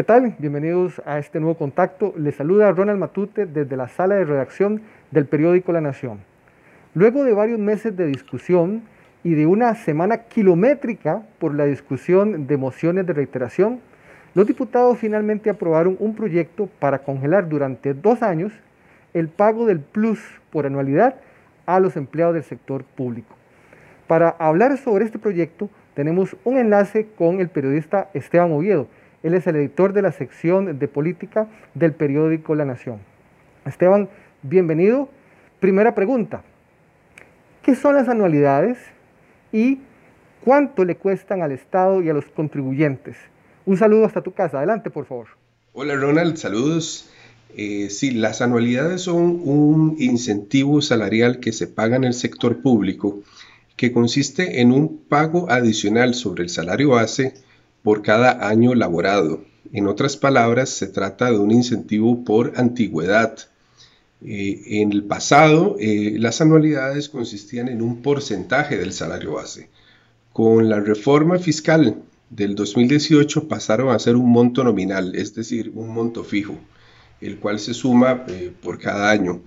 ¿Qué tal? Bienvenidos a este nuevo contacto. Les saluda Ronald Matute desde la sala de redacción del periódico La Nación. Luego de varios meses de discusión y de una semana kilométrica por la discusión de mociones de reiteración, los diputados finalmente aprobaron un proyecto para congelar durante dos años el pago del plus por anualidad a los empleados del sector público. Para hablar sobre este proyecto tenemos un enlace con el periodista Esteban Oviedo. Él es el editor de la sección de política del periódico La Nación. Esteban, bienvenido. Primera pregunta. ¿Qué son las anualidades y cuánto le cuestan al Estado y a los contribuyentes? Un saludo hasta tu casa. Adelante, por favor. Hola, Ronald. Saludos. Eh, sí, las anualidades son un incentivo salarial que se paga en el sector público que consiste en un pago adicional sobre el salario base por cada año laborado. En otras palabras, se trata de un incentivo por antigüedad. Eh, en el pasado, eh, las anualidades consistían en un porcentaje del salario base. Con la reforma fiscal del 2018 pasaron a ser un monto nominal, es decir, un monto fijo, el cual se suma eh, por cada año.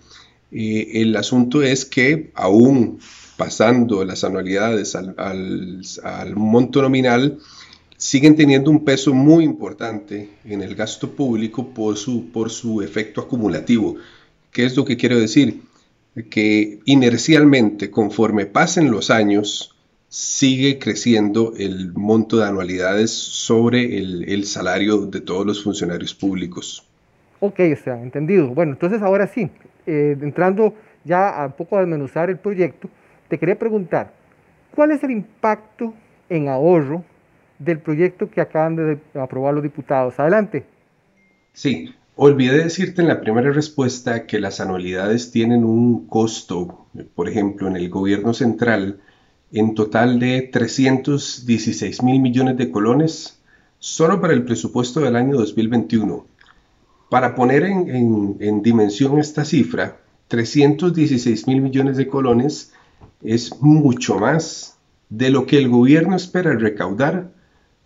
el asunto es que aún pasando las anualidades al, al monto nominal, siguen teniendo un peso muy importante en el gasto público por su, por su efecto acumulativo. ¿Qué es lo que quiero decir? Que inercialmente, conforme pasen los años, sigue creciendo el monto de anualidades sobre el, salario de todos los funcionarios públicos. Ok, está entendido. Bueno, entonces ahora sí, eh, entrando ya a poco a desmenuzar el proyecto, te quería preguntar, ¿cuál es el impacto en ahorro del proyecto que acaban de aprobar los diputados. Adelante. Sí, olvidé decirte en la primera respuesta que las anualidades tienen un costo, por ejemplo, en el gobierno central, en total de 316 mil millones de colones solo para el presupuesto del año 2021. Para poner en, en dimensión esta cifra, 316 mil millones de colones es mucho más de lo que el gobierno espera recaudar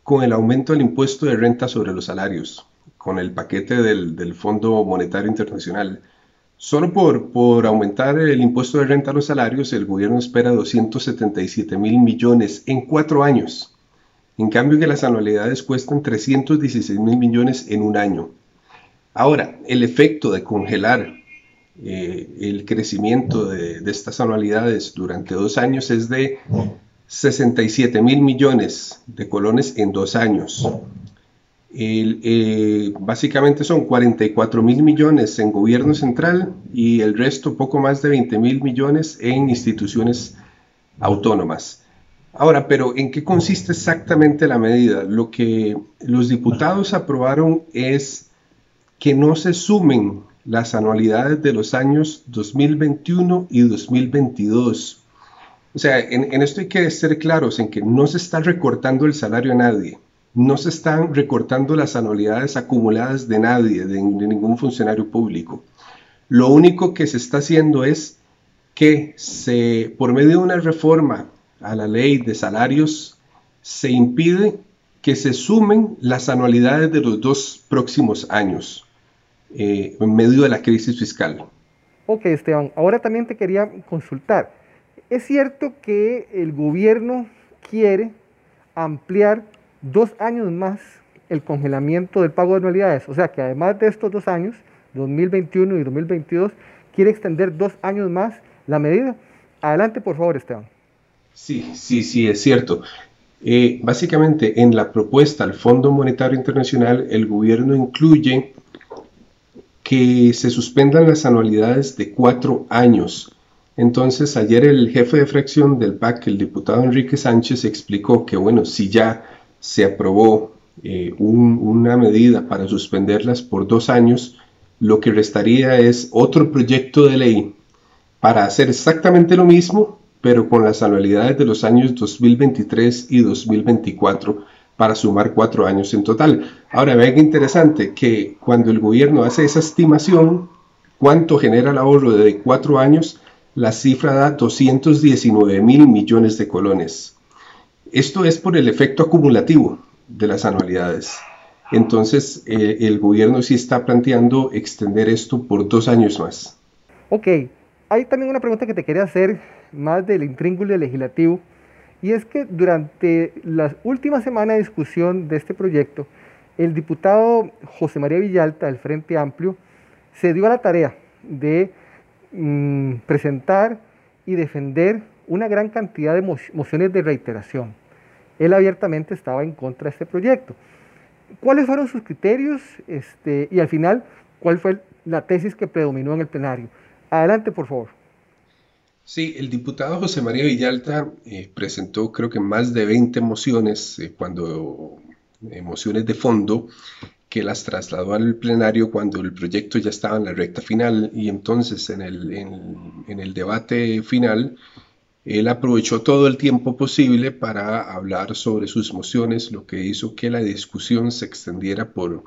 con el aumento del impuesto de renta sobre los salarios, con el paquete del, Fondo Monetario Internacional. Solo por, por aumentar el impuesto de renta a los salarios, el gobierno espera 277 mil millones en cuatro años. En cambio, que las anualidades cuestan 316 mil millones en un año. Ahora, el efecto de congelar eh, el crecimiento de, de, estas anualidades durante dos años es de 67 mil millones de colones en dos años. Eh, básicamente son 44 mil millones en gobierno central y el resto poco más de 20 mil millones en instituciones autónomas. Ahora, pero ¿en qué consiste exactamente la medida? Lo que los diputados aprobaron es que no se sumen las anualidades de los años 2021 y 2022 o sea, en, esto hay que ser claros en que no se está recortando el salario a nadie, no se están recortando las anualidades acumuladas de nadie, de, ningún funcionario público. Lo único que se está haciendo es que se, por medio de una reforma a la ley de salarios, se impide que se sumen las anualidades de los dos próximos años eh, en medio de la crisis fiscal. Ok, Esteban, ahora también te quería consultar. Es cierto que el gobierno quiere ampliar dos años más el congelamiento del pago de anualidades, o sea que además de estos dos años, 2021 y 2022, quiere extender dos años más la medida. Adelante, por favor, Esteban. Sí, sí, sí, es cierto. Eh, básicamente, en la propuesta al Fondo Monetario Internacional, el gobierno incluye que se suspendan las anualidades de cuatro años entonces, ayer el jefe de fracción del PAC, el diputado Enrique Sánchez, explicó que, bueno, si ya se aprobó eh, una medida para suspenderlas por dos años, lo que restaría es otro proyecto de ley para hacer exactamente lo mismo, pero con las anualidades de los años 2023 y 2024 para sumar cuatro años en total. Ahora, vean qué interesante que cuando el gobierno hace esa estimación, cuánto genera el ahorro de cuatro años, la cifra da 219 mil millones de colones. Esto es por el efecto acumulativo de las anualidades. Entonces, eh, el gobierno sí está planteando extender esto por dos años más. Ok, hay también una pregunta que te quería hacer más del intríngulo legislativo, y es que durante la última semana de discusión de este proyecto, el diputado José María Villalta del Frente Amplio se dio a la tarea de mm, presentar y defender una gran cantidad de mociones de reiteración. Él abiertamente estaba en contra de este proyecto. ¿Cuáles fueron sus criterios este, y al final cuál fue la tesis que predominó en el plenario? Adelante, por favor. Sí, el diputado José María Villalta eh, presentó creo que más de 20 mociones, eh, cuando eh, mociones de fondo, que las trasladó al plenario cuando el proyecto ya estaba en la recta final y entonces en el, en el debate final él aprovechó todo el tiempo posible para hablar sobre sus mociones, lo que hizo que la discusión se extendiera por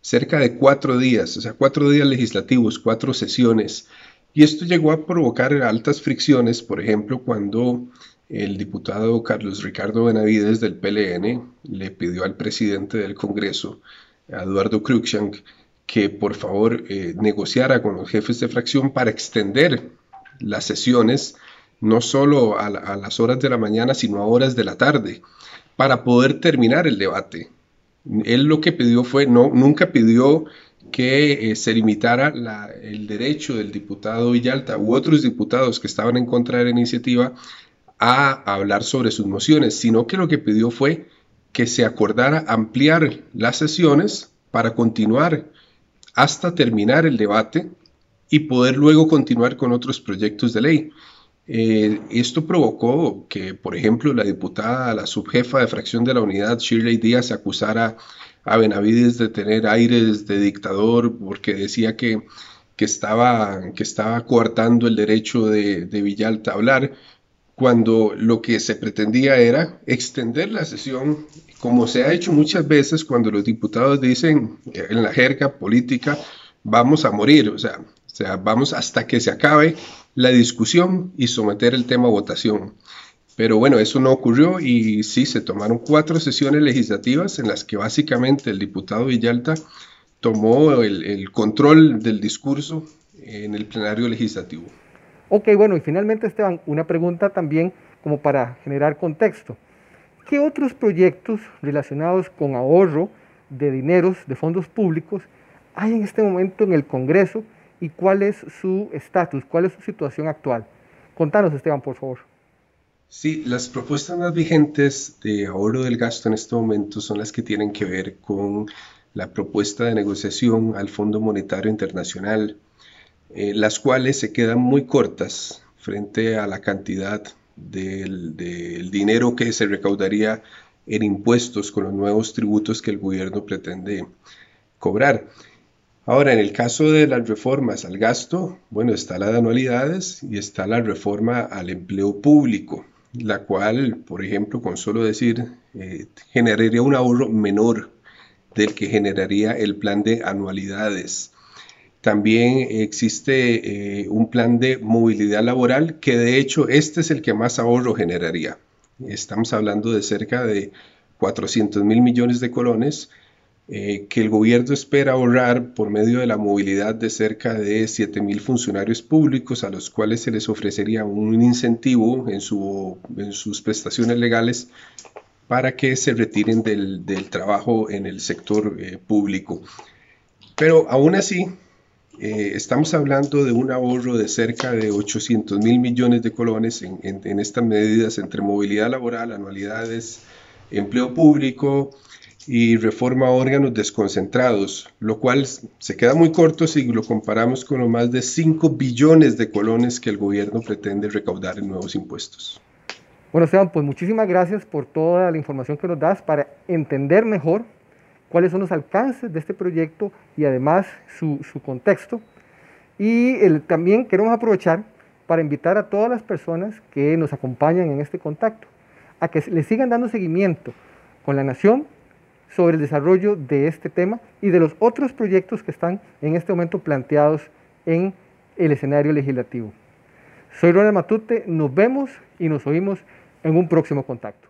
cerca de cuatro días, o sea, cuatro días legislativos, cuatro sesiones. Y esto llegó a provocar altas fricciones, por ejemplo, cuando el diputado Carlos Ricardo Benavides del PLN le pidió al presidente del Congreso, Eduardo Cruikshank, que por favor eh, negociara con los jefes de fracción para extender las sesiones no solo a, a, las horas de la mañana, sino a horas de la tarde, para poder terminar el debate. Él lo que pidió fue, no, nunca pidió que eh, se limitara el derecho del diputado Villalta u otros diputados que estaban en contra de la iniciativa a hablar sobre sus mociones, sino que lo que pidió fue que se acordara ampliar las sesiones para continuar hasta terminar el debate y poder luego continuar con otros proyectos de ley. Eh, esto provocó que, por ejemplo, la diputada, la subjefa de fracción de la unidad, Shirley Díaz, acusara a Benavides de tener aires de dictador porque decía que, que, estaba, que estaba coartando el derecho de, de Villalta a hablar, cuando lo que se pretendía era extender la sesión, como se ha hecho muchas veces cuando los diputados dicen en la jerga política, vamos a morir, o sea, vamos hasta que se acabe la discusión y someter el tema a votación. Pero bueno, eso no ocurrió y sí, se tomaron cuatro sesiones legislativas en las que básicamente el diputado Villalta tomó el, control del discurso en el plenario legislativo. Ok, bueno, y finalmente Esteban, una pregunta también como para generar contexto. ¿Qué otros proyectos relacionados con ahorro de dineros, de fondos públicos, hay en este momento en el Congreso y cuál es su estatus, cuál es su situación actual? Contanos, Esteban, por favor. Sí, las propuestas más vigentes de ahorro del gasto en este momento son las que tienen que ver con la propuesta de negociación al Fondo Monetario Internacional, eh, las cuales se quedan muy cortas frente a la cantidad del, dinero que se recaudaría en impuestos con los nuevos tributos que el gobierno pretende cobrar. Ahora, en el caso de las reformas al gasto, bueno, está la de anualidades y está la reforma al empleo público la cual, por ejemplo, con solo decir, eh, generaría un ahorro menor del que generaría el plan de anualidades. También existe eh, un plan de movilidad laboral que de hecho este es el que más ahorro generaría. Estamos hablando de cerca de 400 mil millones de colones eh, que el gobierno espera ahorrar por medio de la movilidad de cerca de 7.000 funcionarios públicos a los cuales se les ofrecería un incentivo en, sus prestaciones legales para que se retiren del, trabajo en el sector eh, público. Pero aún así, eh, estamos hablando de un ahorro de cerca de 800 mil millones de colones en estas medidas entre movilidad laboral, anualidades, empleo público, y reforma a órganos desconcentrados, lo cual se queda muy corto si lo comparamos con los más de 5 billones de colones que el gobierno pretende recaudar en nuevos impuestos. Bueno, Esteban, pues muchísimas gracias por toda la información que nos das para entender mejor cuáles son los alcances de este proyecto y además su, contexto. Y también queremos aprovechar para invitar a todas las personas que nos acompañan en este contacto a que le sigan dando seguimiento con la Nación sobre el desarrollo de este tema y de los otros proyectos que están en este momento planteados en el escenario legislativo. Soy Ronald Matute, nos vemos y nos oímos en un próximo contacto.